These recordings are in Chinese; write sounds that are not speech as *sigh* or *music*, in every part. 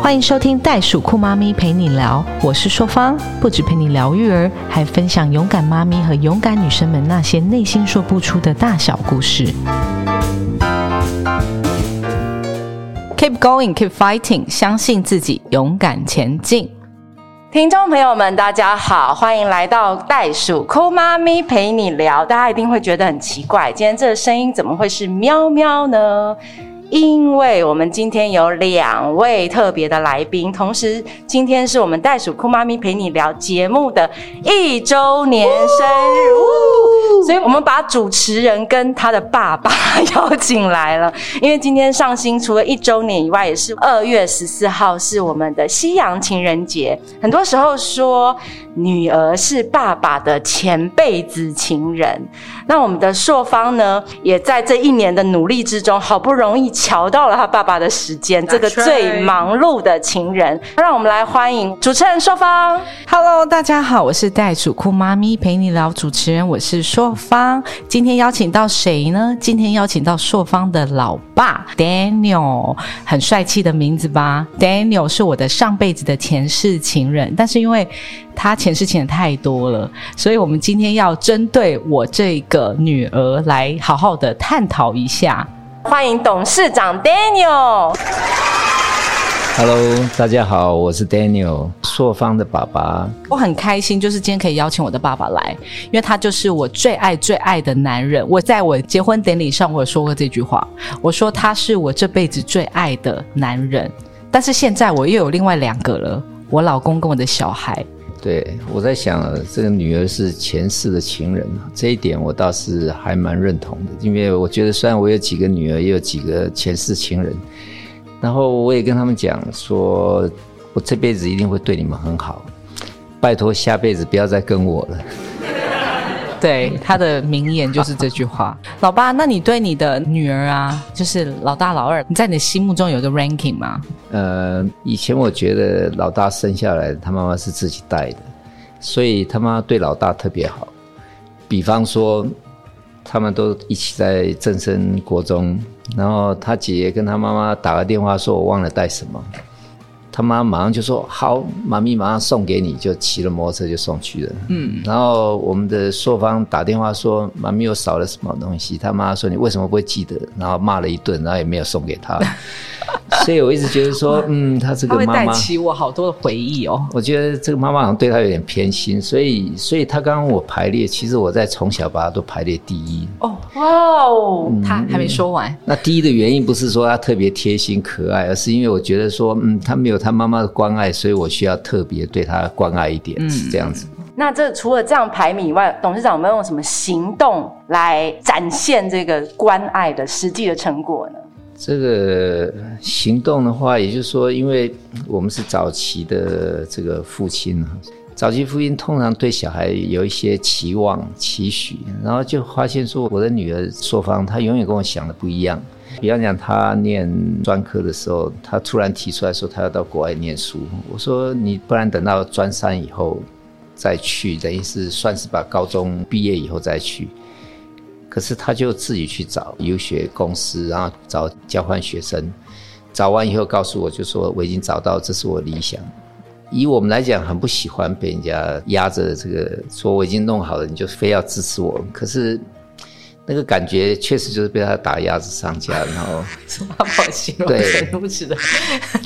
欢迎收听袋鼠酷妈咪陪你聊，我是硕芳，不止陪你聊育儿，还分享勇敢妈咪和勇敢女生们那些内心说不出的大小故事。Keep going, keep fighting，相信自己，勇敢前进。听众朋友们，大家好，欢迎来到袋鼠酷妈咪陪你聊。大家一定会觉得很奇怪，今天这个声音怎么会是喵喵呢？因为我们今天有两位特别的来宾，同时今天是我们袋鼠酷妈咪陪你聊节目的一周年生日，所以我们把主持人跟他的爸爸 *laughs* 邀请来了。因为今天上新除了一周年以外，也是二月十四号是我们的西洋情人节。很多时候说女儿是爸爸的前辈子情人，那我们的硕方呢，也在这一年的努力之中，好不容易。瞧到了他爸爸的时间，这个最忙碌的情人，让我们来欢迎主持人硕芳。Hello，大家好，我是袋鼠酷妈咪陪你聊主持人，我是硕芳。今天邀请到谁呢？今天邀请到硕芳的老爸 Daniel，很帅气的名字吧？Daniel 是我的上辈子的前世情人，但是因为他前世情人太多了，所以我们今天要针对我这个女儿来好好的探讨一下。欢迎董事长 Daniel。Hello，大家好，我是 Daniel，朔方的爸爸。我很开心，就是今天可以邀请我的爸爸来，因为他就是我最爱最爱的男人。我在我结婚典礼上，我有说过这句话，我说他是我这辈子最爱的男人。但是现在我又有另外两个了，我老公跟我的小孩。对，我在想，这个女儿是前世的情人，这一点我倒是还蛮认同的。因为我觉得，虽然我有几个女儿，也有几个前世情人，然后我也跟他们讲说，我这辈子一定会对你们很好，拜托下辈子不要再跟我了。对他的名言就是这句话。老爸，那你对你的女儿啊，就是老大、老二，你在你心目中有个 ranking 吗？呃，以前我觉得老大生下来，他妈妈是自己带的，所以他妈对老大特别好。比方说，他们都一起在正生国中，然后他姐姐跟他妈妈打个电话说：“我忘了带什么。”他妈马上就说：“好，妈咪马上送给你。”就骑了摩托车就送去了。嗯，然后我们的朔方打电话说：“妈咪又少了什么东西？”他妈说：“你为什么不会记得？”然后骂了一顿，然后也没有送给他。*laughs* 所以我一直觉得说，嗯，他这个妈妈带起我好多的回忆哦。我觉得这个妈妈好像对他有点偏心，所以，所以他刚刚我排列，其实我在从小把他都排列第一。哦，哇哦，他还没说完。那第一的原因不是说他特别贴心可爱，而是因为我觉得说，嗯，他没有他妈妈的关爱，所以我需要特别对他关爱一点，是这样子。那这除了这样排名以外，董事长有没有用什么行动来展现这个关爱的实际的成果呢？这个行动的话，也就是说，因为我们是早期的这个父亲啊，早期父亲通常对小孩有一些期望、期许，然后就发现说，我的女儿硕芳，她永远跟我想的不一样。比方讲，她念专科的时候，她突然提出来说，她要到国外念书。我说，你不然等到专三以后再去，等于是算是把高中毕业以后再去。可是他就自己去找游学公司，然后找交换学生，找完以后告诉我就说我已经找到，这是我理想。以我们来讲，很不喜欢被人家压着这个，说我已经弄好了，你就非要支持我。可是。那个感觉确实就是被他打鸭子上架，然后 *laughs* 什么好形容？对，如此的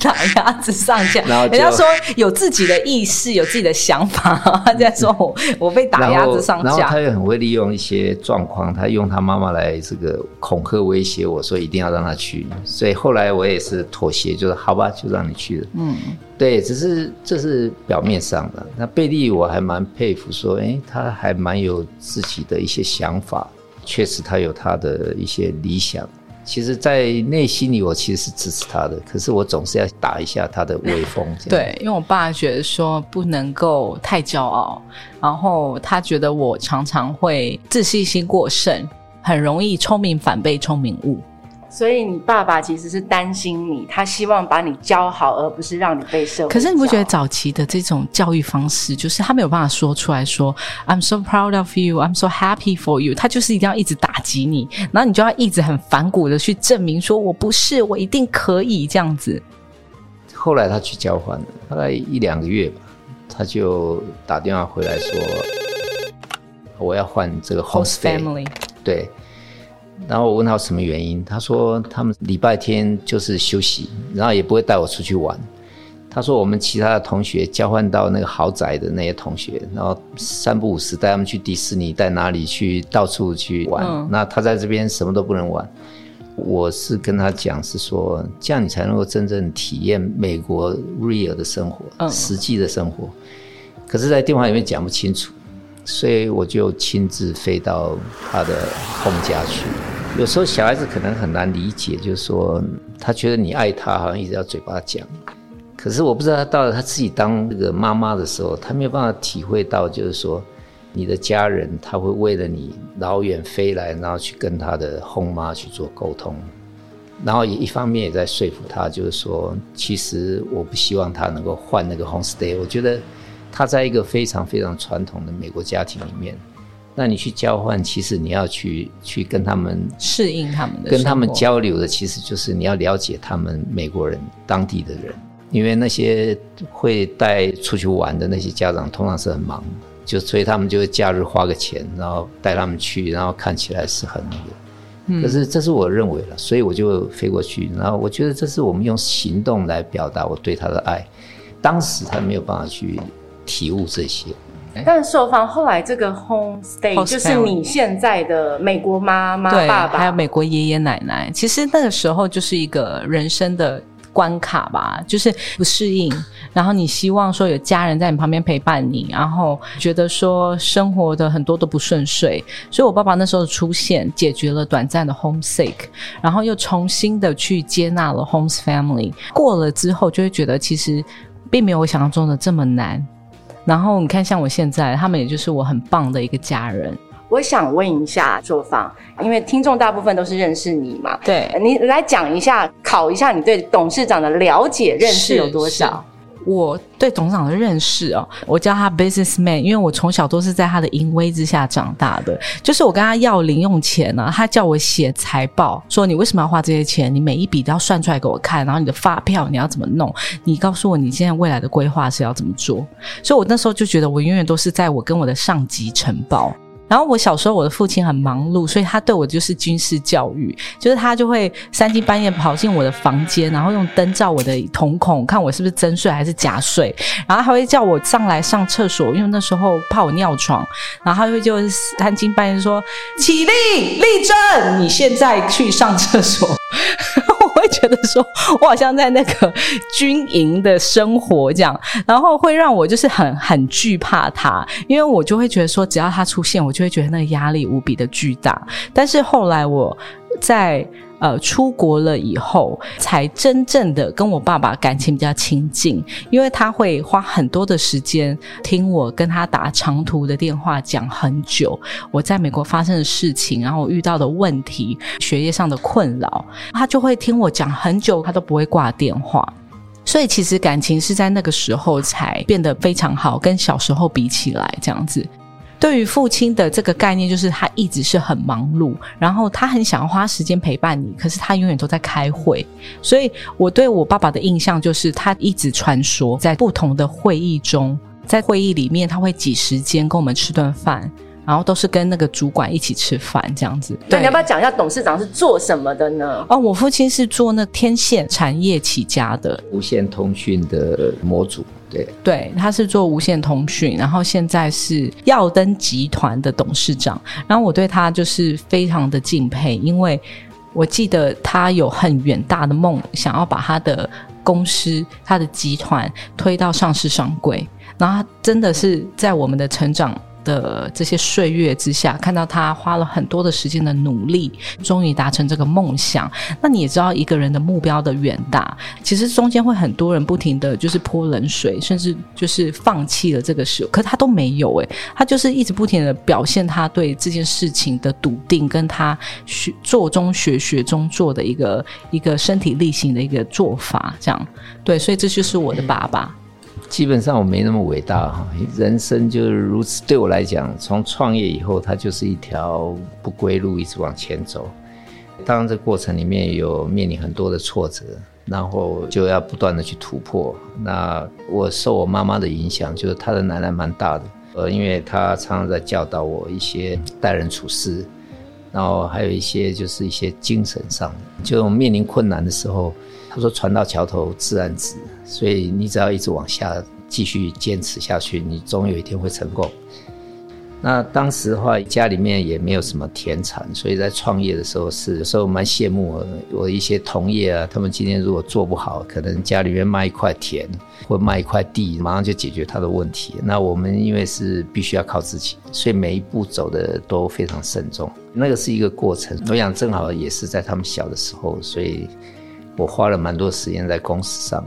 打鸭子上架。然后人家说有自己的意识，有自己的想法。*laughs* 他在说我我被打鸭子上架。然后他又很会利用一些状况，他用他妈妈来这个恐吓威胁我说一定要让他去。所以后来我也是妥协，就是好吧，就让你去了。嗯，对，只是这是表面上的。那贝利我还蛮佩服，说哎，他还蛮有自己的一些想法。确实，他有他的一些理想。其实，在内心里，我其实是支持他的。可是，我总是要打一下他的威风。对，因为我爸觉得说不能够太骄傲，然后他觉得我常常会自信心过剩，很容易聪明反被聪明误。所以你爸爸其实是担心你，他希望把你教好，而不是让你被社会。可是你不觉得早期的这种教育方式，就是他没有办法说出来说 "I'm so proud of you, I'm so happy for you"，他就是一定要一直打击你，然后你就要一直很反骨的去证明说我不是，我一定可以这样子。后来他去交换了，大概一两个月吧，他就打电话回来说，我要换这个 host family。对，然后我问他什么原因，他说他们礼拜天就是休息，然后也不会带我出去玩。他说我们其他的同学交换到那个豪宅的那些同学，然后三不五时带他们去迪士尼，带哪里去到处去玩。那他在这边什么都不能玩。我是跟他讲是说，这样你才能够真正体验美国 real 的生活，实际的生活。可是，在电话里面讲不清楚，所以我就亲自飞到他的 home 家去。有时候小孩子可能很难理解，就是说他觉得你爱他，好像一直要嘴巴讲。可是我不知道他到了他自己当那个妈妈的时候，他没有办法体会到，就是说你的家人他会为了你老远飞来，然后去跟他的后妈去做沟通，然后也一方面也在说服他，就是说其实我不希望他能够换那个 home stay。我觉得他在一个非常非常传统的美国家庭里面，那你去交换，其实你要去去跟他们适应他们的，跟他们交流的，其实就是你要了解他们美国人当地的人。因为那些会带出去玩的那些家长通常是很忙，就所以他们就会假日花个钱，然后带他们去，然后看起来是很那个。可是这是我认为了，所以我就飞过去，然后我觉得这是我们用行动来表达我对他的爱。当时他没有办法去体悟这些。但受访后来这个 home stay 就是你现在的美国妈妈、爸爸，还有美国爷爷奶奶，其实那个时候就是一个人生的。关卡吧，就是不适应，然后你希望说有家人在你旁边陪伴你，然后觉得说生活的很多都不顺遂，所以我爸爸那时候的出现解决了短暂的 homesick，然后又重新的去接纳了 homes family，过了之后就会觉得其实并没有我想象中的这么难，然后你看像我现在，他们也就是我很棒的一个家人。我想问一下作坊，因为听众大部分都是认识你嘛，对你来讲一下，考一下你对董事长的了解认识有多少？我对董事长的认识哦，我叫他 businessman，因为我从小都是在他的淫威之下长大的。就是我跟他要零用钱呢，他叫我写财报，说你为什么要花这些钱？你每一笔都要算出来给我看，然后你的发票你要怎么弄？你告诉我你现在未来的规划是要怎么做？所以我那时候就觉得，我永远都是在我跟我的上级呈报。然后我小时候，我的父亲很忙碌，所以他对我就是军事教育，就是他就会三更半夜跑进我的房间，然后用灯照我的瞳孔，看我是不是真睡还是假睡，然后还会叫我上来上厕所，因为那时候怕我尿床，然后他会就三更半夜说：“起立，立正，你现在去上厕所。”觉得说，我好像在那个军营的生活这样，然后会让我就是很很惧怕他，因为我就会觉得说，只要他出现，我就会觉得那个压力无比的巨大。但是后来我在。呃，出国了以后，才真正的跟我爸爸感情比较亲近，因为他会花很多的时间听我跟他打长途的电话，讲很久我在美国发生的事情，然后我遇到的问题、学业上的困扰，他就会听我讲很久，他都不会挂电话。所以其实感情是在那个时候才变得非常好，跟小时候比起来，这样子。对于父亲的这个概念，就是他一直是很忙碌，然后他很想要花时间陪伴你，可是他永远都在开会。所以我对我爸爸的印象就是，他一直穿梭在不同的会议中，在会议里面他会挤时间跟我们吃顿饭，然后都是跟那个主管一起吃饭这样子。对你要不要讲一下董事长是做什么的呢？哦，我父亲是做那天线产业起家的，无线通讯的模组。对，他是做无线通讯，然后现在是耀登集团的董事长。然后我对他就是非常的敬佩，因为我记得他有很远大的梦，想要把他的公司、他的集团推到上市上柜。然后他真的是在我们的成长。的这些岁月之下，看到他花了很多的时间的努力，终于达成这个梦想。那你也知道，一个人的目标的远大，其实中间会很多人不停的就是泼冷水，甚至就是放弃了这个事。可他都没有诶，他就是一直不停的表现他对这件事情的笃定，跟他学做中学学中做的一个一个身体力行的一个做法。这样对，所以这就是我的爸爸。基本上我没那么伟大哈，人生就是如此。对我来讲，从创业以后，它就是一条不归路，一直往前走。当然，这过程里面有面临很多的挫折，然后就要不断的去突破。那我受我妈妈的影响，就是她的奶奶蛮大的，呃，因为她常常在教导我一些待人处事，然后还有一些就是一些精神上的，就面临困难的时候，他说“船到桥头自然直”，所以你只要一直往下继续坚持下去，你总有一天会成功。那当时的话，家里面也没有什么田产，所以在创业的时候是有时候蛮羡慕我我一些同业啊，他们今天如果做不好，可能家里面卖一块田或卖一块地，马上就解决他的问题。那我们因为是必须要靠自己，所以每一步走的都非常慎重。那个是一个过程，我想正好也是在他们小的时候，所以我花了蛮多时间在公司上。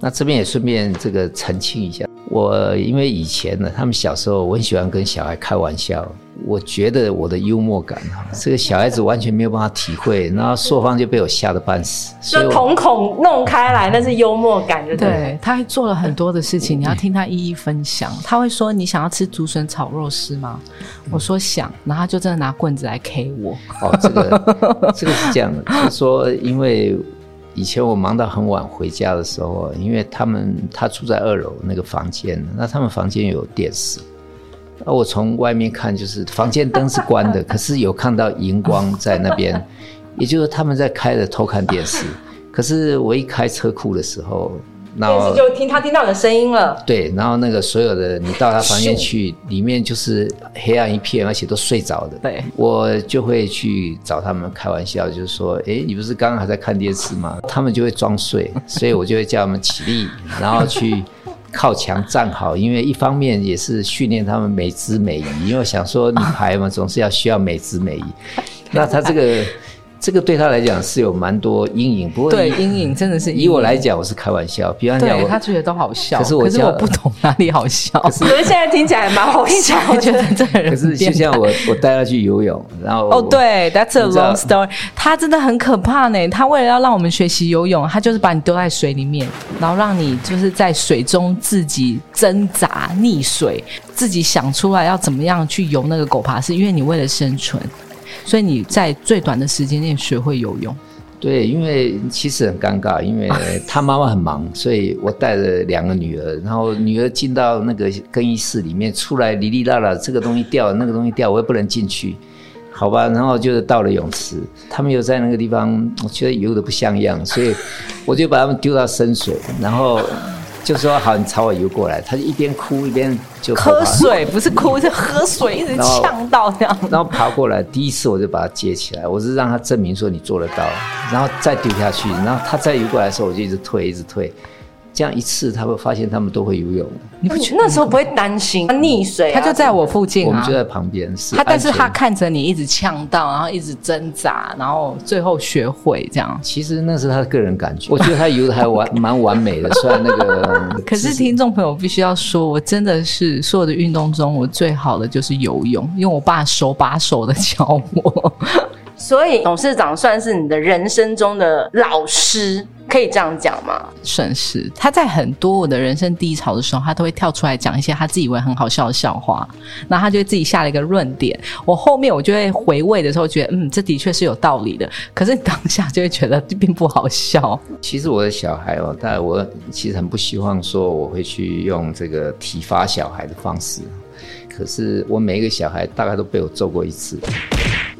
那这边也顺便这个澄清一下。我因为以前呢，他们小时候我很喜欢跟小孩开玩笑，我觉得我的幽默感哈，*laughs* 这个小孩子完全没有办法体会，然后朔方就被我吓得半死，就瞳孔弄开来，那是幽默感，对对？他做了很多的事情，你要听他一一分享。他会说：“你想要吃竹笋炒肉丝吗？”我说想，然后他就真的拿棍子来 K 我。哦，这个这个是这样的，他说因为。以前我忙到很晚回家的时候，因为他们他住在二楼那个房间，那他们房间有电视，那我从外面看就是房间灯是关的，可是有看到荧光在那边，也就是他们在开着偷看电视，可是我一开车库的时候。电视就听他听到你的声音了。对，然后那个所有的你到他房间去，里面就是黑暗一片，而且都睡着的。对，我就会去找他们开玩笑，就是说，哎，你不是刚刚还在看电视吗？他们就会装睡，*laughs* 所以我就会叫他们起立，然后去靠墙站好，因为一方面也是训练他们美姿美仪，因为想说女孩嘛，总是要需要美姿美仪。那他这个。这个对他来讲是有蛮多阴影，不过对阴影真的是以我来讲，我是开玩笑。比方讲，他觉得都好笑，可是我我不懂哪里好笑。可是现在听起来蛮好笑，我觉得这个人。可是就像我，我带他去游泳，然后哦，对，That's a long story。他真的很可怕呢。他为了要让我们学习游泳，他就是把你丢在水里面，然后让你就是在水中自己挣扎溺水，自己想出来要怎么样去游那个狗爬式，因为你为了生存。所以你在最短的时间内学会游泳，对，因为其实很尴尬，因为 *laughs* 他妈妈很忙，所以我带着两个女儿，然后女儿进到那个更衣室里面，出来哩哩啦啦，这个东西掉，那个东西掉，我也不能进去，好吧，然后就是到了泳池，他们又在那个地方，我觉得游的不像样，所以我就把他们丢到深水，然后。就说好，你朝我游过来，他就一边哭一边就喝水，不是哭是喝水，一直呛到这样。然后爬过来，第一次我就把他接起来，我是让他证明说你做得到，然后再丢下去，然后他再游过来的时候，我就一直退，一直退。这样一次，他会发现他们都会游泳。你不觉得那时候不会担心溺水？他就在我附近，我们就在旁边。是他，但是他看着你一直呛到，然后一直挣扎，然后最后学会这样。其实那是他的个人感觉。我觉得他游的还完蛮完美的，虽然那个。*laughs* 可是听众朋友必须要说，我真的是所有的运动中，我最好的就是游泳，因为我爸手把手的教我。所以董事长算是你的人生中的老师。可以这样讲吗？算是他在很多我的人生低潮的时候，他都会跳出来讲一些他自己以为很好笑的笑话，然后他就自己下了一个论点。我后面我就会回味的时候，觉得嗯，这的确是有道理的。可是当下就会觉得并不好笑。其实我的小孩哦，但我其实很不希望说我会去用这个体罚小孩的方式。可是我每一个小孩大概都被我揍过一次。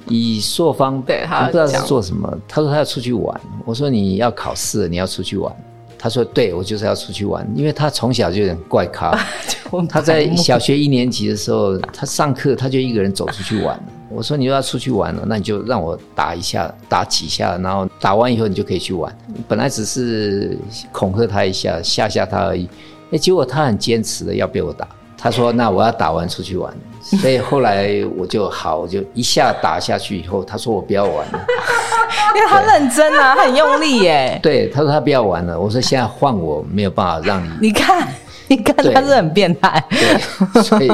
以朔方，对他不知道是做什么。他说他要出去玩。我说你要考试，你要出去玩。他说对，我就是要出去玩，因为他从小就很怪咖。*laughs* 他在小学一年级的时候，他上课他就一个人走出去玩。我说你又要出去玩了，那你就让我打一下，打几下，然后打完以后你就可以去玩。本来只是恐吓他一下，吓吓他而已。哎，结果他很坚持的要被我打。他说那我要打完出去玩。*laughs* 所以后来我就好，我就一下打下去以后，他说我不要玩了，*laughs* 因为他认真啊，很用力耶。*laughs* 对，他说他不要玩了。我说现在换我，没有办法让你。你看，你看他是很变态。对，所以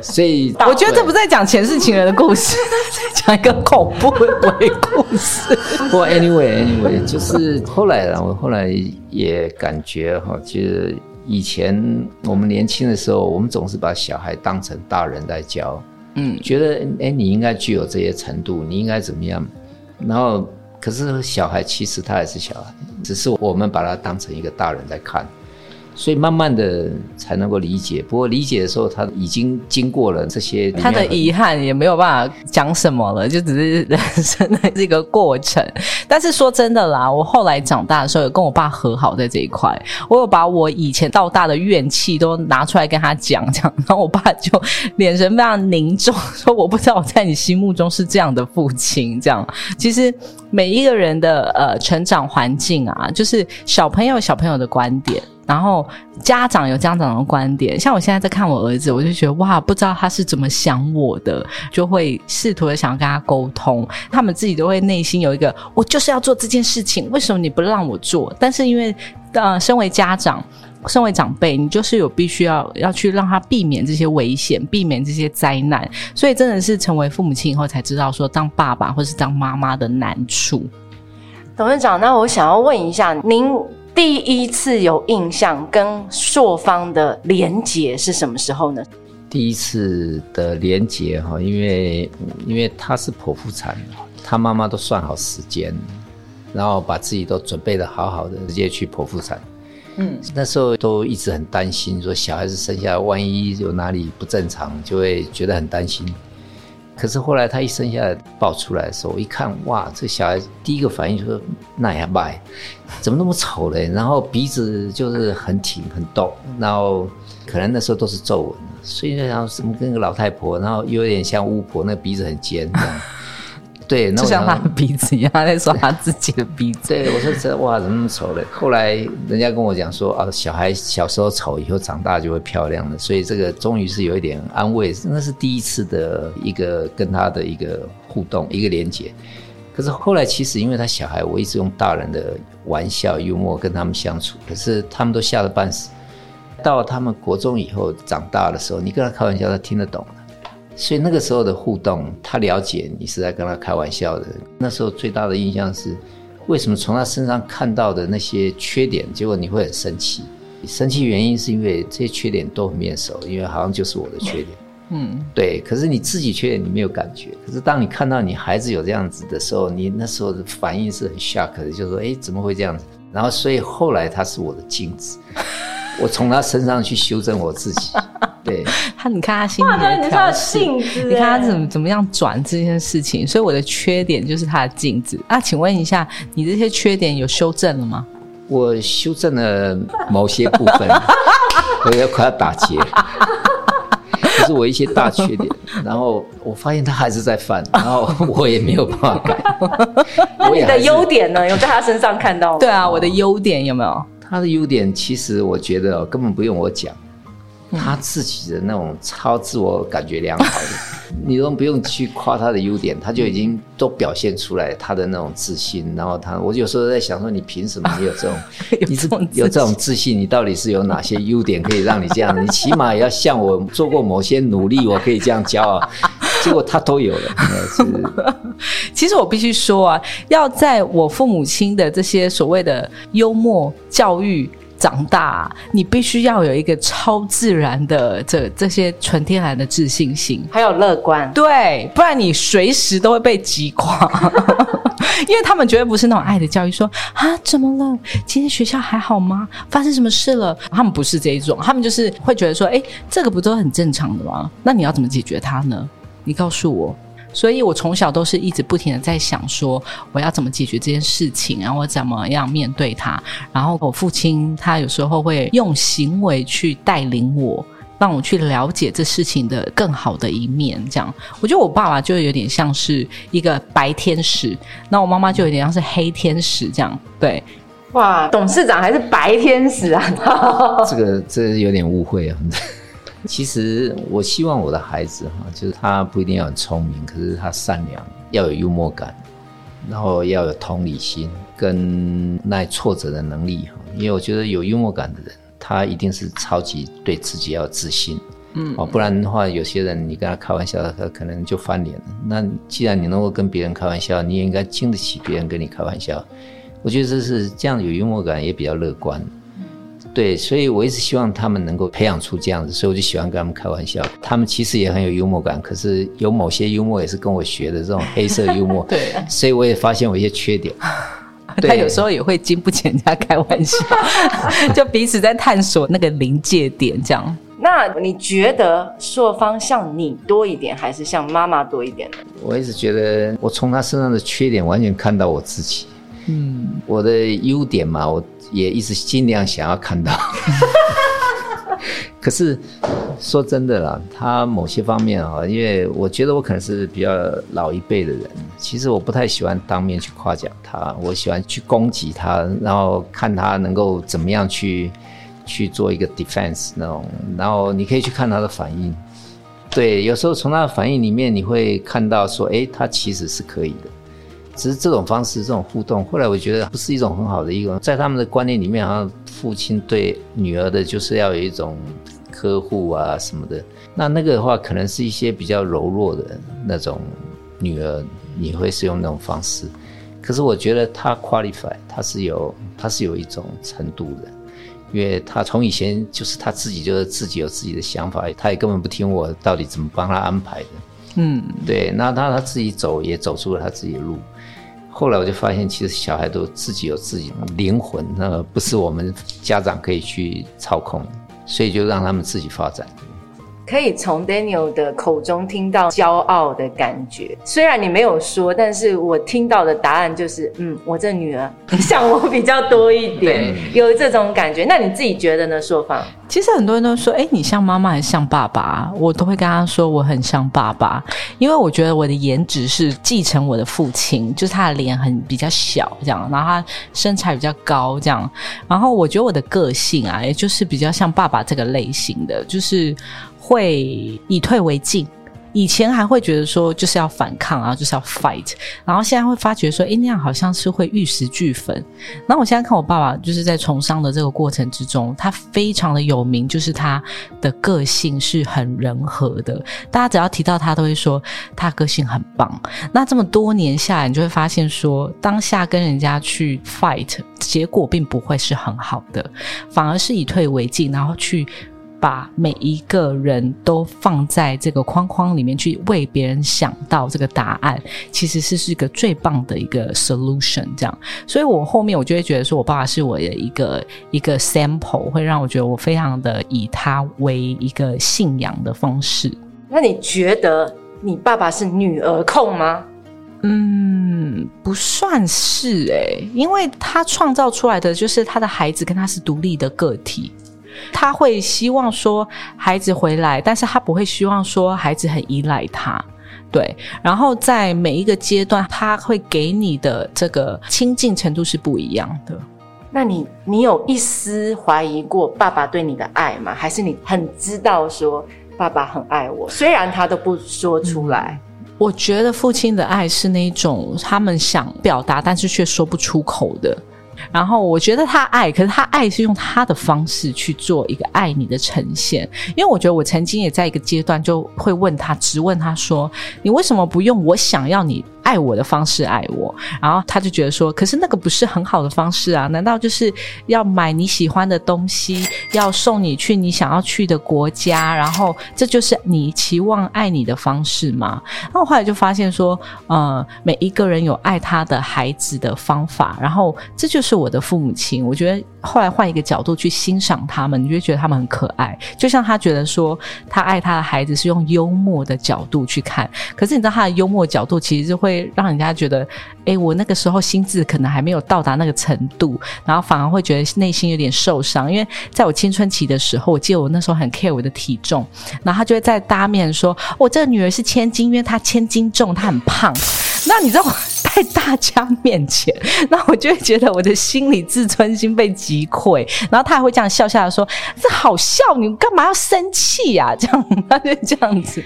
所以我觉得这不在讲前世情人的故事，在讲一个恐怖的鬼故事。不过 anyway anyway，就是后来呢，我后来也感觉哈，其实。以前我们年轻的时候，我们总是把小孩当成大人在教，嗯，觉得哎，你应该具有这些程度，你应该怎么样？然后可是小孩其实他还是小孩，只是我们把他当成一个大人在看。所以慢慢的才能够理解，不过理解的时候，他已经经过了这些，他的遗憾也没有办法讲什么了，就只是人生的这个过程。但是说真的啦，我后来长大的时候，有跟我爸和好在这一块，我有把我以前到大的怨气都拿出来跟他讲，讲，然后我爸就脸神非常凝重，说我不知道我在你心目中是这样的父亲，这样。其实每一个人的呃成长环境啊，就是小朋友小朋友的观点。然后家长有家长的观点，像我现在在看我儿子，我就觉得哇，不知道他是怎么想我的，就会试图的想要跟他沟通。他们自己都会内心有一个，我就是要做这件事情，为什么你不让我做？但是因为呃，身为家长，身为长辈，你就是有必须要要去让他避免这些危险，避免这些灾难。所以真的是成为父母亲以后才知道，说当爸爸或是当妈妈的难处。董事长，那我想要问一下您。第一次有印象跟朔方的连结是什么时候呢？第一次的连结哈，因为因为她是剖腹产，她妈妈都算好时间，然后把自己都准备的好好的，直接去剖腹产。嗯，那时候都一直很担心，说小孩子生下来万一有哪里不正常，就会觉得很担心。可是后来他一生下来抱出来的时候，我一看哇，这小孩第一个反应就是那也白，怎么那么丑嘞？然后鼻子就是很挺很逗，然后可能那时候都是皱纹，所以想什么跟个老太婆，然后又有点像巫婆，那鼻子很尖。对，就像他的鼻子一样，他在说他自己的鼻子。对，我说这哇，怎么那么丑嘞？后来人家跟我讲说啊，小孩小时候丑，以后长大就会漂亮的，所以这个终于是有一点安慰。那是第一次的一个跟他的一个互动，一个连接。可是后来其实因为他小孩，我一直用大人的玩笑幽默跟他们相处，可是他们都吓得半死。到他们国中以后长大的时候，你跟他开玩笑，他听得懂。所以那个时候的互动，他了解你是在跟他开玩笑的。那时候最大的印象是，为什么从他身上看到的那些缺点，结果你会很生气？生气原因是因为这些缺点都很面熟，因为好像就是我的缺点。嗯，对。可是你自己缺点你没有感觉，可是当你看到你孩子有这样子的时候，你那时候的反应是很 shock 的，就说：“哎，怎么会这样子？”然后所以后来他是我的镜子，我从他身上去修正我自己。*laughs* 对他，你看他心里的调性子，你看他怎么怎么样转这件事情，所以我的缺点就是他的镜子。那请问一下，你这些缺点有修正了吗？我修正了某些部分，*laughs* 我要快要打结，这是我一些大缺点。然后我发现他还是在犯，然后我也没有办法改。*laughs* 那你的优点呢？有在他身上看到吗？对啊，我的优点有没有？他的优点其实我觉得根本不用我讲。他自己的那种超自我感觉良好的，*laughs* 你都不用去夸他的优点，他就已经都表现出来他的那种自信。然后他，我有时候在想说，你凭什么你有这种，*laughs* 你是有这种自信？你到底是有哪些优点可以让你这样？你起码也要像我做过某些努力，我可以这样骄傲。结果他都有了。*laughs* *laughs* 其实我必须说啊，要在我父母亲的这些所谓的幽默教育。长大，你必须要有一个超自然的这这些纯天然的自信心，还有乐观，对，不然你随时都会被击垮。*laughs* 因为他们绝对不是那种爱的教育，说啊怎么了？今天学校还好吗？发生什么事了？他们不是这一种，他们就是会觉得说，哎，这个不都很正常的吗？那你要怎么解决它呢？你告诉我。所以，我从小都是一直不停的在想，说我要怎么解决这件事情，然后我怎么样面对他。然后，我父亲他有时候会用行为去带领我，让我去了解这事情的更好的一面。这样，我觉得我爸爸就有点像是一个白天使，那我妈妈就有点像是黑天使。这样，对，哇，董事长还是白天使啊？*laughs* 这个这有点误会啊。*laughs* 其实我希望我的孩子哈，就是他不一定要很聪明，可是他善良，要有幽默感，然后要有同理心跟耐挫折的能力哈。因为我觉得有幽默感的人，他一定是超级对自己要有自信，嗯哦，不然的话，有些人你跟他开玩笑，他可能就翻脸了。那既然你能够跟别人开玩笑，你也应该经得起别人跟你开玩笑。我觉得这是这样有幽默感也比较乐观。对，所以我一直希望他们能够培养出这样子，所以我就喜欢跟他们开玩笑。他们其实也很有幽默感，可是有某些幽默也是跟我学的这种黑色幽默。*laughs* 对，所以我也发现我一些缺点。*laughs* 他有时候也会经不起人家开玩笑，*laughs* 就彼此在探索那个临界点，这样。那你觉得朔方像你多一点，还是像妈妈多一点呢？我一直觉得我从他身上的缺点完全看到我自己。嗯，我的优点嘛，我。也一直尽量想要看到，*laughs* 可是说真的啦，他某些方面啊，因为我觉得我可能是比较老一辈的人，其实我不太喜欢当面去夸奖他，我喜欢去攻击他，然后看他能够怎么样去去做一个 defense 那种，然后你可以去看他的反应，对，有时候从他的反应里面你会看到说，哎，他其实是可以的。只是这种方式，这种互动，后来我觉得不是一种很好的一个，在他们的观念里面，好像父亲对女儿的就是要有一种呵护啊什么的。那那个的话，可能是一些比较柔弱的那种女儿，你会是用那种方式。可是我觉得他 qualify，他是有他是有一种程度的，因为他从以前就是他自己就是自己有自己的想法，他也根本不听我到底怎么帮他安排的。嗯，对，那他他自己走也走出了他自己的路。后来我就发现，其实小孩都自己有自己灵魂，那不是我们家长可以去操控，所以就让他们自己发展。可以从 Daniel 的口中听到骄傲的感觉，虽然你没有说，但是我听到的答案就是，嗯，我这女儿 *laughs* 像我比较多一点，有这种感觉。那你自己觉得呢？说法？其实很多人都说，哎，你像妈妈还是像爸爸？我都会跟他说，我很像爸爸，因为我觉得我的颜值是继承我的父亲，就是他的脸很比较小这样，然后他身材比较高这样，然后我觉得我的个性啊，也就是比较像爸爸这个类型的，就是。会以退为进，以前还会觉得说就是要反抗啊，就是要 fight，然后现在会发觉说，哎，那样好像是会玉石俱焚。那我现在看我爸爸，就是在从商的这个过程之中，他非常的有名，就是他的个性是很人和的。大家只要提到他，都会说他个性很棒。那这么多年下来，你就会发现说，当下跟人家去 fight，结果并不会是很好的，反而是以退为进，然后去。把每一个人都放在这个框框里面去为别人想到这个答案，其实是是一个最棒的一个 solution。这样，所以我后面我就会觉得说，我爸爸是我的一个一个 sample，会让我觉得我非常的以他为一个信仰的方式。那你觉得你爸爸是女儿控吗？嗯，不算是诶，因为他创造出来的就是他的孩子跟他是独立的个体。他会希望说孩子回来，但是他不会希望说孩子很依赖他，对。然后在每一个阶段，他会给你的这个亲近程度是不一样的。那你你有一丝怀疑过爸爸对你的爱吗？还是你很知道说爸爸很爱我，虽然他都不说出来？我觉得父亲的爱是那种他们想表达，但是却说不出口的。然后我觉得他爱，可是他爱是用他的方式去做一个爱你的呈现。因为我觉得我曾经也在一个阶段就会问他，直问他说：“你为什么不用我想要你？”爱我的方式爱我，然后他就觉得说，可是那个不是很好的方式啊？难道就是要买你喜欢的东西，要送你去你想要去的国家，然后这就是你期望爱你的方式吗？然后后来就发现说，呃，每一个人有爱他的孩子的方法，然后这就是我的父母亲。我觉得后来换一个角度去欣赏他们，你就觉得他们很可爱。就像他觉得说，他爱他的孩子是用幽默的角度去看，可是你知道他的幽默角度其实是会。让人家觉得，哎，我那个时候心智可能还没有到达那个程度，然后反而会觉得内心有点受伤。因为在我青春期的时候，我记得我那时候很 care 我的体重，然后他就会在搭面说，我这个女儿是千金，因为她千斤重，她很胖。那你知道在大家面前，*laughs* 那我就会觉得我的心理自尊心被击溃，然后他还会这样笑笑的说：“这好笑，你干嘛要生气呀？”这样他就这样子。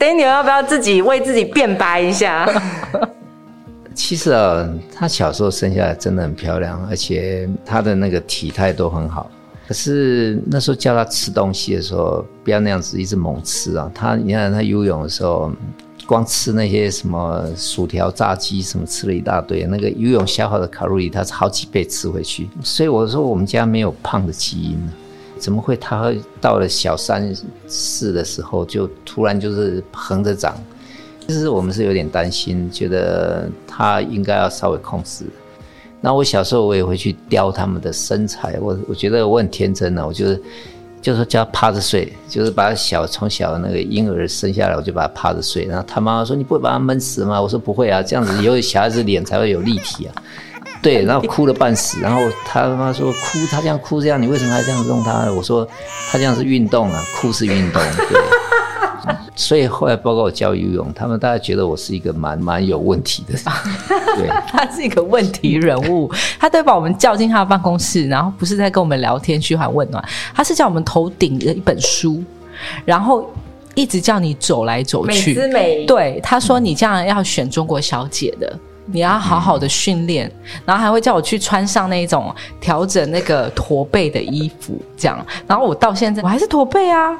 Daniel 要不要自己为自己辩白一下？*laughs* 其实啊，他小时候生下来真的很漂亮，而且他的那个体态都很好。可是那时候叫他吃东西的时候，不要那样子一直猛吃啊。他你看他游泳的时候，光吃那些什么薯条、炸鸡什么，吃了一大堆，那个游泳消耗的卡路里，他是好几倍吃回去。所以我说我们家没有胖的基因，怎么会他会到了小三四的时候就突然就是横着长？其实我们是有点担心，觉得他应该要稍微控制。那我小时候我也会去雕他们的身材，我我觉得我很天真的，我就是就说叫他趴着睡，就是把小从小那个婴儿生下来，我就把他趴着睡。然后他妈妈说：“你不会把他闷死吗？”我说：“不会啊，这样子以后小孩子脸才会有立体啊。”对，然后哭了半死。然后他妈说：“哭，他这样哭这样，你为什么还这样弄他？”我说：“他这样是运动啊，哭是运动。”对。*laughs* 所以后来包括我教游泳，他们大家觉得我是一个蛮蛮有问题的人，*laughs* 对，他是一个问题人物，他都把我们叫进他的办公室，然后不是在跟我们聊天嘘寒问暖，他是叫我们头顶的一本书，然后一直叫你走来走去，美姿美对，他说你这样要选中国小姐的，你要好好的训练，然后还会叫我去穿上那种调整那个驼背的衣服，这样，然后我到现在我还是驼背啊。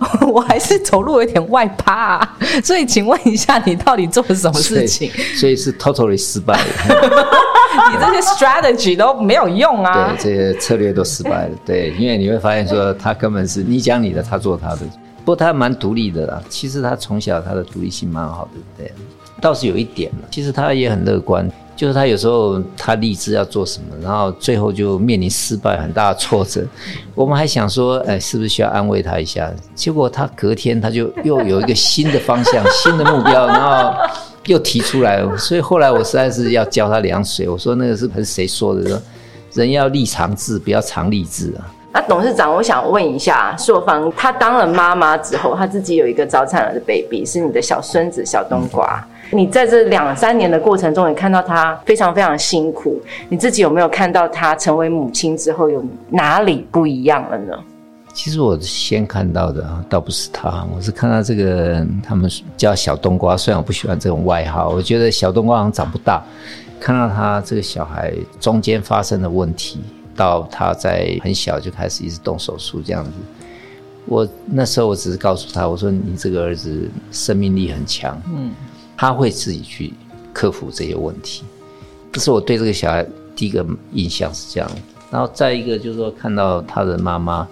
*laughs* 我还是走路有点外趴，啊，所以请问一下，你到底做了什么事情？所以是 totally 失败了。*laughs* 你这些 strategy 都没有用啊！对，这些策略都失败了。对，因为你会发现说，他根本是你讲你的，他做他的。不过他蛮独立的啦，其实他从小他的独立性蛮好的。对，倒是有一点其实他也很乐观。就是他有时候他立志要做什么，然后最后就面临失败很大的挫折。*laughs* 我们还想说，哎，是不是需要安慰他一下？结果他隔天他就又有一个新的方向、*laughs* 新的目标，然后又提出来。所以后来我实在是要教他凉水。我说那个是是谁说的？说人要立长志，不要常立志啊。那董事长，我想问一下，硕芳，她当了妈妈之后，她自己有一个早产儿的 baby，是你的小孙子小冬瓜。你在这两三年的过程中，你看到他非常非常辛苦，你自己有没有看到他成为母亲之后有哪里不一样了呢？其实我先看到的倒不是他，我是看到这个他们叫小冬瓜，虽然我不喜欢这种外号，我觉得小冬瓜好像长不大。看到他这个小孩中间发生的问题，到他在很小就开始一直动手术这样子，我那时候我只是告诉他，我说你这个儿子生命力很强，嗯。他会自己去克服这些问题，这是我对这个小孩第一个印象是这样。然后再一个就是说，看到他的妈妈，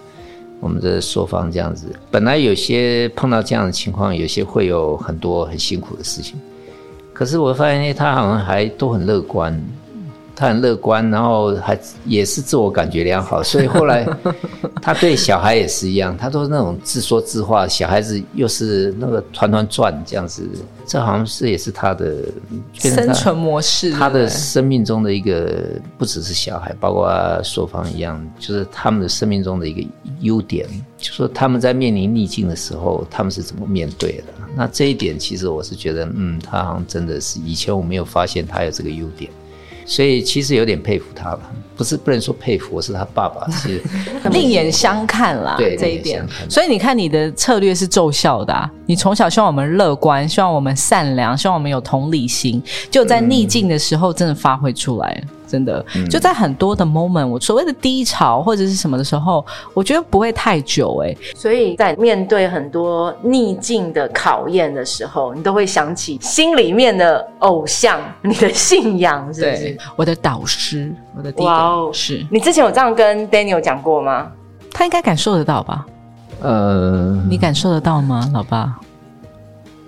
我们的朔方这样子，本来有些碰到这样的情况，有些会有很多很辛苦的事情，可是我发现他好像还都很乐观。他很乐观，然后还也是自我感觉良好，所以后来 *laughs* 他对小孩也是一样，他都是那种自说自话，小孩子又是那个团团转这样子，这好像是也是他的生存模式，他的生命中的一个不只是小孩，包括朔方一样，就是他们的生命中的一个优点，就说他们在面临逆境的时候，他们是怎么面对的。那这一点其实我是觉得，嗯，他好像真的是以前我没有发现他有这个优点。所以其实有点佩服他了，不是不能说佩服，我是他爸爸，*laughs* 是另眼相看啦。对这一点，所以你看你的策略是奏效的。你从小希望我们乐观，希望我们善良，希望我们有同理心，就在逆境的时候真的发挥出来。真的就在很多的 moment，我所谓的低潮或者是什么的时候，我觉得不会太久哎。所以在面对很多逆境的考验的时候，你都会想起心里面的偶像，你的信仰，是不是？我的导师，我的哇哦，是你之前有这样跟 Daniel 讲过吗？他应该感受得到吧？呃，你感受得到吗，老爸？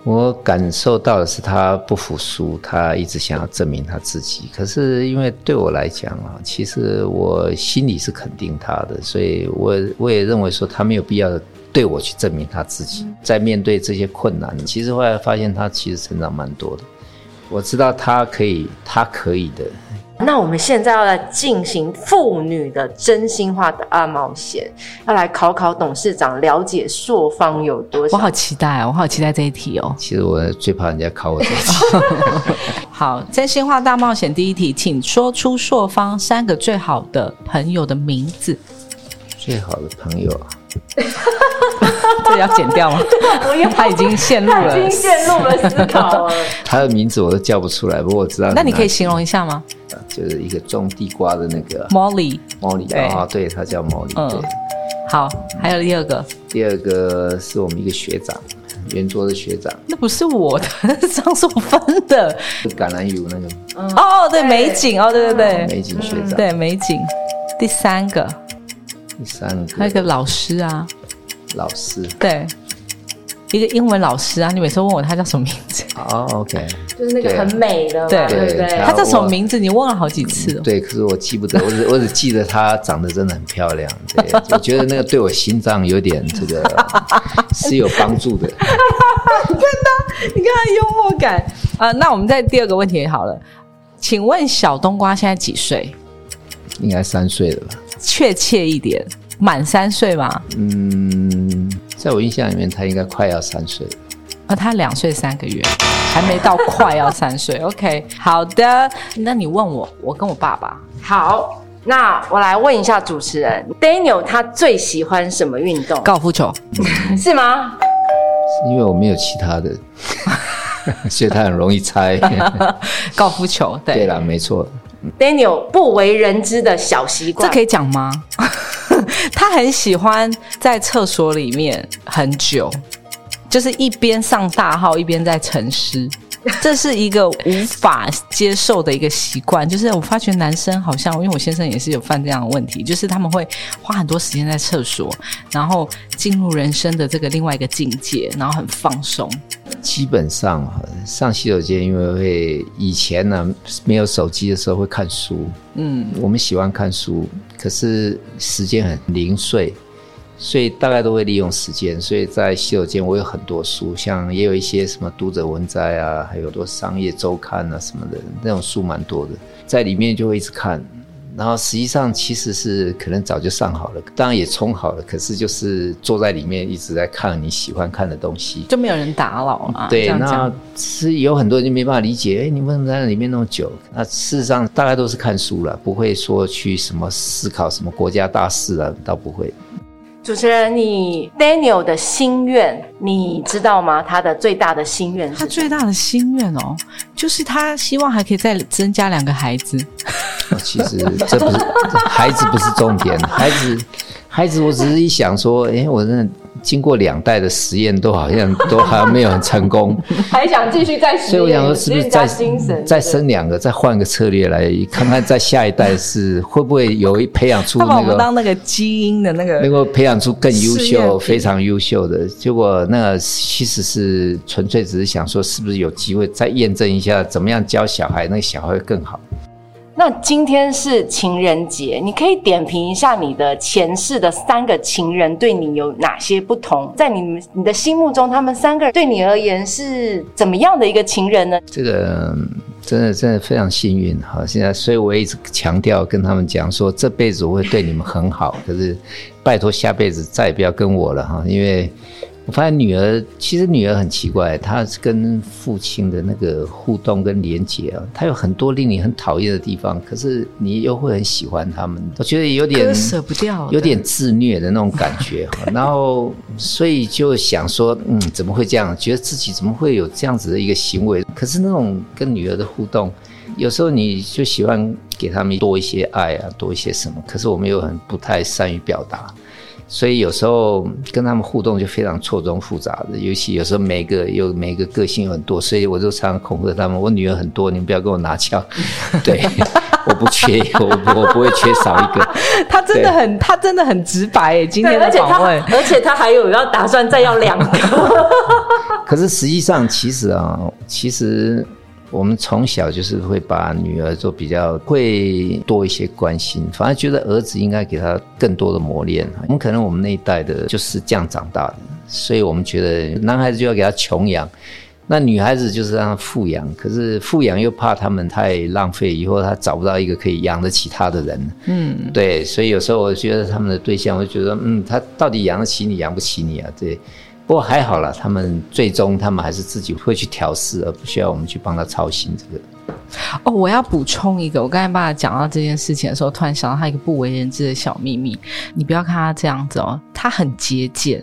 我感受到的是他不服输，他一直想要证明他自己。可是因为对我来讲啊，其实我心里是肯定他的，所以我我也认为说他没有必要对我去证明他自己。在面对这些困难，其实后来发现他其实成长蛮多的。我知道他可以，他可以的。那我们现在要来进行妇女的真心话的大冒险，要来考考董事长，了解朔方有多少？我好期待，我好期待这一题哦。其实我最怕人家考我这题。*laughs* *laughs* 好，真心话大冒险第一题，请说出朔方三个最好的朋友的名字。最好的朋友啊。*laughs* *laughs* 这要剪掉吗？*laughs* 他已经陷入了，已经陷入了思考 *laughs* 了。他的名字我都叫不出来，不过我知道。那你可以形容一下吗？就是一个种地瓜的那个 Molly，Molly 啊，对他叫 Molly。嗯，好，还有第二个，第二个是我们一个学长，圆桌的学长，那不是我的，那是张淑芬的。橄榄油那个哦，对，美景哦，对对对，美景学长。对美景。第三个，第三个，还有一个老师啊，老师，对，一个英文老师啊。你每次问我他叫什么名字？哦，OK，就是那个很美的，对对对。他叫什么名字？你问了好几次。对，可是我记不得，我只我只记得他长得真的很漂亮。对，*laughs* 我觉得那个对我心脏有点这个 *laughs* 是有帮助的。你看他，你看他幽默感啊。那我们再第二个问题好了，请问小冬瓜现在几岁？应该三岁了吧？确切一点，满三岁吗？嗯，在我印象里面，他应该快要三岁了。啊，他两岁三个月，还没到快要三岁。*laughs* OK，好的。那你问我，我跟我爸爸。好，那我来问一下主持人，Daniel 他最喜欢什么运动？高尔夫球，*laughs* 是吗？因为我没有其他的，*laughs* 所以他很容易猜。高尔夫球，对，对了，没错。Daniel 不为人知的小习惯，这可以讲吗？他很喜欢在厕所里面很久，就是一边上大号一边在沉思。*laughs* 这是一个无法接受的一个习惯，就是我发觉男生好像，因为我先生也是有犯这样的问题，就是他们会花很多时间在厕所，然后进入人生的这个另外一个境界，然后很放松。基本上上洗手间，因为会以前呢没有手机的时候会看书，嗯，我们喜欢看书，可是时间很零碎。所以大概都会利用时间，所以在洗手间我有很多书，像也有一些什么读者文摘啊，还有多商业周刊啊什么的那种书蛮多的，在里面就会一直看，然后实际上其实是可能早就上好了，当然也充好了，可是就是坐在里面一直在看你喜欢看的东西，就没有人打扰嘛。对，那是有很多人就没办法理解，哎，你为什么在那里面那么久？那事实上大概都是看书了，不会说去什么思考什么国家大事啊，倒不会。主持人，你 Daniel 的心愿你知道吗？他的最大的心愿，他最大的心愿哦，就是他希望还可以再增加两个孩子。其实这不是孩子，不是重点，孩子，孩子，我只是一想说，哎，我真的。经过两代的实验，都好像都好像没有很成功，*laughs* 还想继续再实验，所以我想说，是不是再再生两个，再换个策略来看看，在下一代是会不会有一培养出那个当那个基因的那个，能够培养出更优秀、非常优秀的。结果那其实是纯粹只是想说，是不是有机会再验证一下，怎么样教小孩，那个小孩会更好。那今天是情人节，你可以点评一下你的前世的三个情人对你有哪些不同？在你们你的心目中，他们三个人对你而言是怎么样的一个情人呢？这个真的真的非常幸运哈！现在所以我一直强调跟他们讲说，这辈子我会对你们很好，可是拜托下辈子再也不要跟我了哈，因为。我发现女儿其实女儿很奇怪，她跟父亲的那个互动跟连接啊，她有很多令你很讨厌的地方，可是你又会很喜欢他们。我觉得有点舍不掉，有点自虐的那种感觉。*laughs* 然后所以就想说，嗯，怎么会这样？觉得自己怎么会有这样子的一个行为？可是那种跟女儿的互动，有时候你就喜欢给他们多一些爱啊，多一些什么。可是我们又很不太善于表达。所以有时候跟他们互动就非常错综复杂的，尤其有时候每个有每个个性很多，所以我就常常恐吓他们：我女儿很多，你们不要跟我拿枪。*laughs* 对，我不缺，我我不会缺少一个。*laughs* 他真的很，他真的很直白。今天的访问，而且他还有要打算再要两个。*laughs* 可是实际上，其实啊，其实。我们从小就是会把女儿做比较会多一些关心，反而觉得儿子应该给他更多的磨练。我们可能我们那一代的就是这样长大的，所以我们觉得男孩子就要给他穷养，那女孩子就是让他富养。可是富养又怕他们太浪费，以后他找不到一个可以养得起他的人。嗯，对，所以有时候我觉得他们的对象，我就觉得，嗯，他到底养得起你，养不起你啊？对。不过还好了，他们最终他们还是自己会去调试，而不需要我们去帮他操心这个。哦，我要补充一个，我刚才爸爸讲到这件事情的时候，突然想到他一个不为人知的小秘密。你不要看他这样子哦，他很节俭，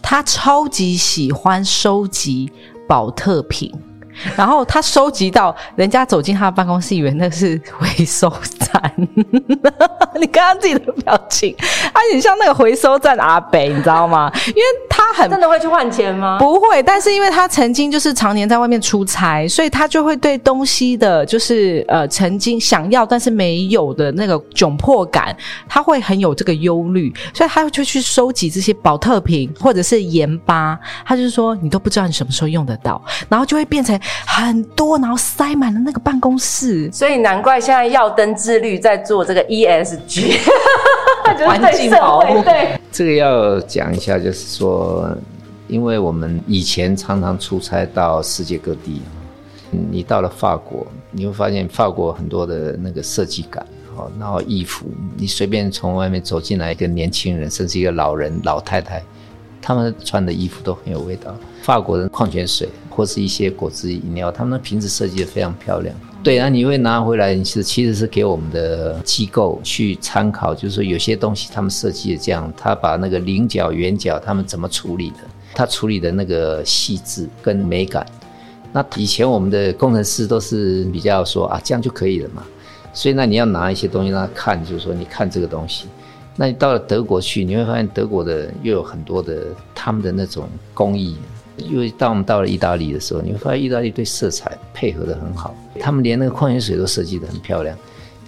他超级喜欢收集保特瓶。然后他收集到人家走进他的办公室，以为那是回收站。*laughs* 你看他自己的表情，他很像那个回收站阿北，你知道吗？因为他他很真的会去换钱吗？不会，但是因为他曾经就是常年在外面出差，所以他就会对东西的，就是呃曾经想要但是没有的那个窘迫感，他会很有这个忧虑，所以他就去收集这些保特瓶或者是盐巴，他就是说你都不知道你什么时候用得到，然后就会变成很多，然后塞满了那个办公室。所以难怪现在耀登自律在做这个 ESG，*laughs* 就是环境保护对。这个要讲一下，就是说，因为我们以前常常出差到世界各地，嗯你到了法国，你会发现法国很多的那个设计感，哦，然后衣服，你随便从外面走进来一个年轻人，甚至一个老人、老太太，他们穿的衣服都很有味道。法国人矿泉水或是一些果汁饮料，他们的瓶子设计的非常漂亮。对，那你会拿回来，是其实是给我们的机构去参考，就是说有些东西他们设计的这样，他把那个菱角、圆角他们怎么处理的，他处理的那个细致跟美感。那以前我们的工程师都是比较说啊，这样就可以了嘛，所以那你要拿一些东西让他看，就是说你看这个东西。那你到了德国去，你会发现德国的又有很多的他们的那种工艺。因为当我们到了意大利的时候，你会发现意大利对色彩配合的很好，他们连那个矿泉水都设计的很漂亮，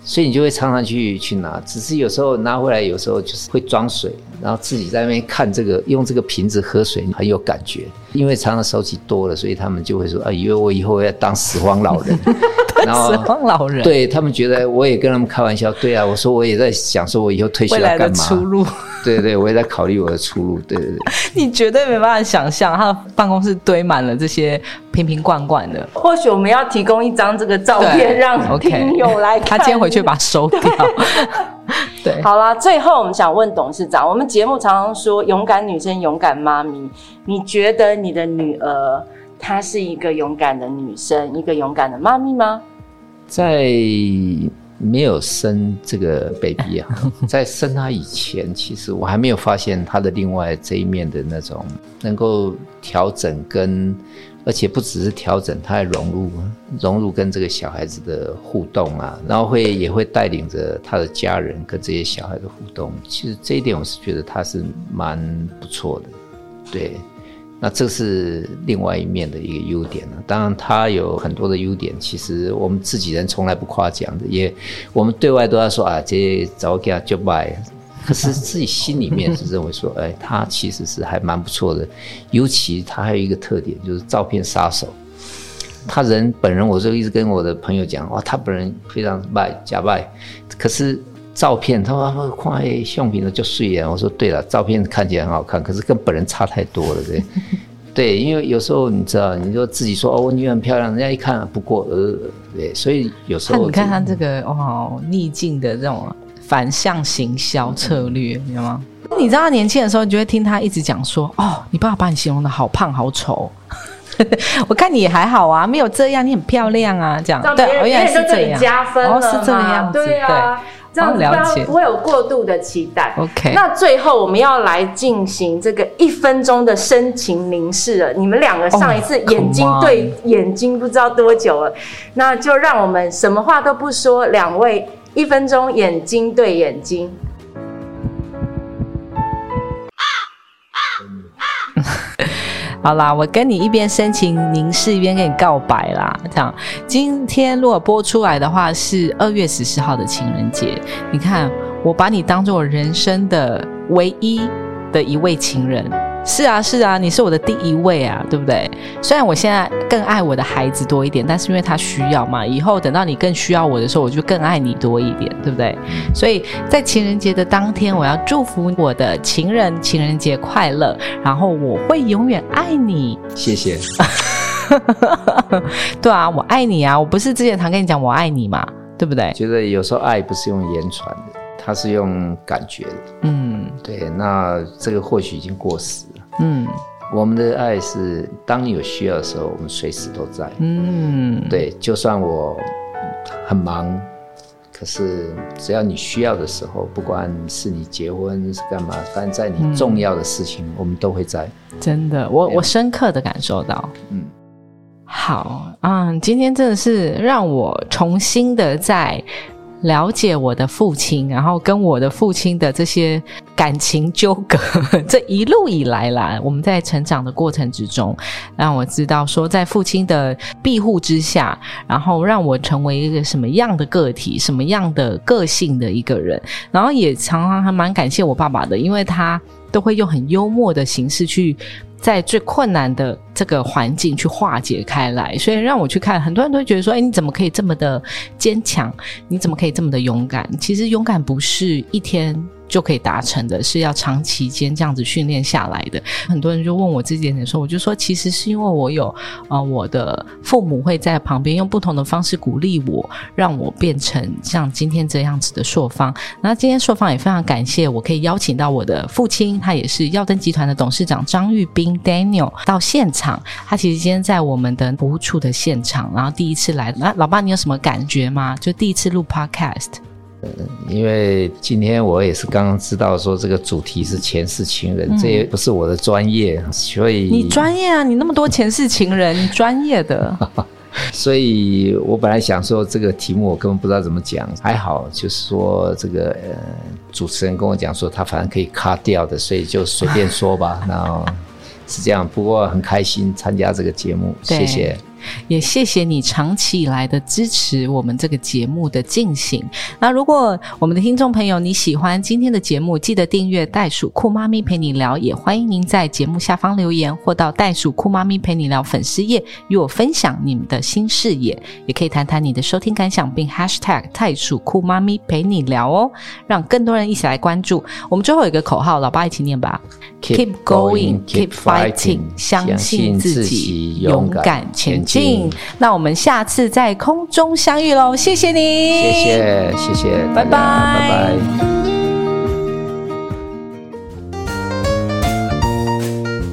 所以你就会常常去去拿。只是有时候拿回来，有时候就是会装水，然后自己在那边看这个，用这个瓶子喝水很有感觉。因为常常收集多了，所以他们就会说啊，以为我以后要当拾荒老人。*laughs* 然后拾荒老人对他们觉得，我也跟他们开玩笑，对啊，我说我也在想说，我以后退休未来的要干嘛？出路，对对，我也在考虑我的出路。对对对。*laughs* 你绝对没办法想象，他的办公室堆满了这些瓶瓶罐罐的。或许我们要提供一张这个照片，让 OK 听友来看。他今天回去把它收掉。*laughs* 对，好啦，最后我们想问董事长，我们节目常常说勇敢女生、勇敢妈咪，你觉得你的女儿她是一个勇敢的女生，一个勇敢的妈咪吗？在没有生这个 baby 啊，*laughs* 在生他以前，其实我还没有发现他的另外这一面的那种能够调整跟，而且不只是调整，他还融入融入跟这个小孩子的互动啊，然后会也会带领着他的家人跟这些小孩的互动。其实这一点我是觉得他是蛮不错的，对。那这是另外一面的一个优点了。当然，它有很多的优点，其实我们自己人从来不夸奖的，也我们对外都要说啊，这早给他就卖。可是自己心里面是认为说，*laughs* 哎，他其实是还蛮不错的。尤其他还有一个特点，就是照片杀手。他人本人，我就一直跟我的朋友讲，哇，他本人非常卖假卖，可是。照片，他说看诶，相片的就睡眼。我说对了，照片看起来很好看，可是跟本人差太多了，对。*laughs* 对，因为有时候你知道，你就自己说哦，我女儿很漂亮，人家一看不过呃，对，所以有时候你看他这个哦，逆境的这种反向行销策略，你知道吗？你知道他年轻的时候，你就会听他一直讲说哦，你爸爸把你形容的好胖好丑。*laughs* 我看你也还好啊，没有这样，你很漂亮啊，这样对，原来是这样，加分哦，是这个样子，对啊。这样子了解不会有过度的期待。OK 那最后我们要来进行这个一分钟的深情凝视了。你们两个上一次眼睛对眼睛不知道多久了，那就让我们什么话都不说，两位一分钟眼睛对眼睛。好啦，我跟你一边深情凝视，一边跟你告白啦。这样，今天如果播出来的话是二月十四号的情人节，你看我把你当做我人生的唯一的一位情人。是啊，是啊，你是我的第一位啊，对不对？虽然我现在更爱我的孩子多一点，但是因为他需要嘛，以后等到你更需要我的时候，我就更爱你多一点，对不对？所以在情人节的当天，我要祝福我的情人情人节快乐，然后我会永远爱你。谢谢。*laughs* 对啊，我爱你啊！我不是之前常跟你讲我爱你嘛，对不对？觉得有时候爱不是用言传的，它是用感觉的。嗯对，那这个或许已经过时了。嗯我们的爱是当你有需要的时候，我们随时都在。嗯，对，就算我很忙，可是只要你需要的时候，不管是你结婚是干嘛，反正在你重要的事情，我们都会在。真的，我我深刻的感受到。嗯，好，嗯，今天真的是让我重新的在了解我的父亲，然后跟我的父亲的这些感情纠葛，*laughs* 这一路以来啦，我们在成长的过程之中，让我知道说，在父亲的庇护之下，然后让我成为一个什么样的个体，什么样的个性的一个人，然后也常常还蛮感谢我爸爸的，因为他都会用很幽默的形式去。在最困难的这个环境去化解开来，所以让我去看，很多人都会觉得说：“哎，你怎么可以这么的坚强？你怎么可以这么的勇敢？”其实勇敢不是一天。就可以达成的，是要长期间这样子训练下来的。很多人就问我这点的时候，我就说，其实是因为我有呃，我的父母会在旁边用不同的方式鼓励我，让我变成像今天这样子的朔方。那今天朔方也非常感谢，我可以邀请到我的父亲，他也是耀登集团的董事长张玉斌 Daniel 到现场。他其实今天在我们的服务处的现场，然后第一次来。那老爸，你有什么感觉吗？就第一次录 Podcast。因为今天我也是刚刚知道说这个主题是前世情人，这也不是我的专业，所以你专业啊，你那么多前世情人，你专业的，*laughs* 所以我本来想说这个题目我根本不知道怎么讲，还好就是说这个呃主持人跟我讲说他反正可以卡掉的，所以就随便说吧，然后是这样，不过很开心参加这个节目，谢谢。也谢谢你长期以来的支持，我们这个节目的进行。那如果我们的听众朋友你喜欢今天的节目，记得订阅袋鼠酷妈咪陪你聊，也欢迎您在节目下方留言，或到袋鼠酷妈咪陪你聊粉丝页与我分享你们的新视野，也可以谈谈你的收听感想，并 #hashtag 袋鼠酷妈咪陪你聊哦，让更多人一起来关注。我们最后有一个口号，老爸一起念吧：Keep going, keep fighting，相信自己，勇敢前进。那我们下次在空中相遇喽！谢谢你，谢谢谢谢，拜拜拜拜。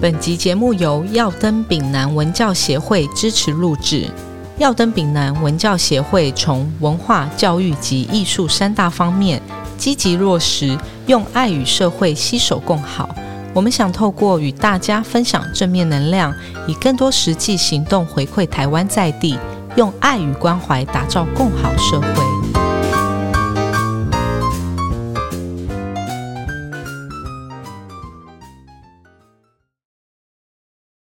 本集节目由耀登丙南文教协会支持录制。耀登丙南文教协会从文化、教育及艺术三大方面积极落实，用爱与社会携手共好。我们想透过与大家分享正面能量，以更多实际行动回馈台湾在地，用爱与关怀打造更好社会。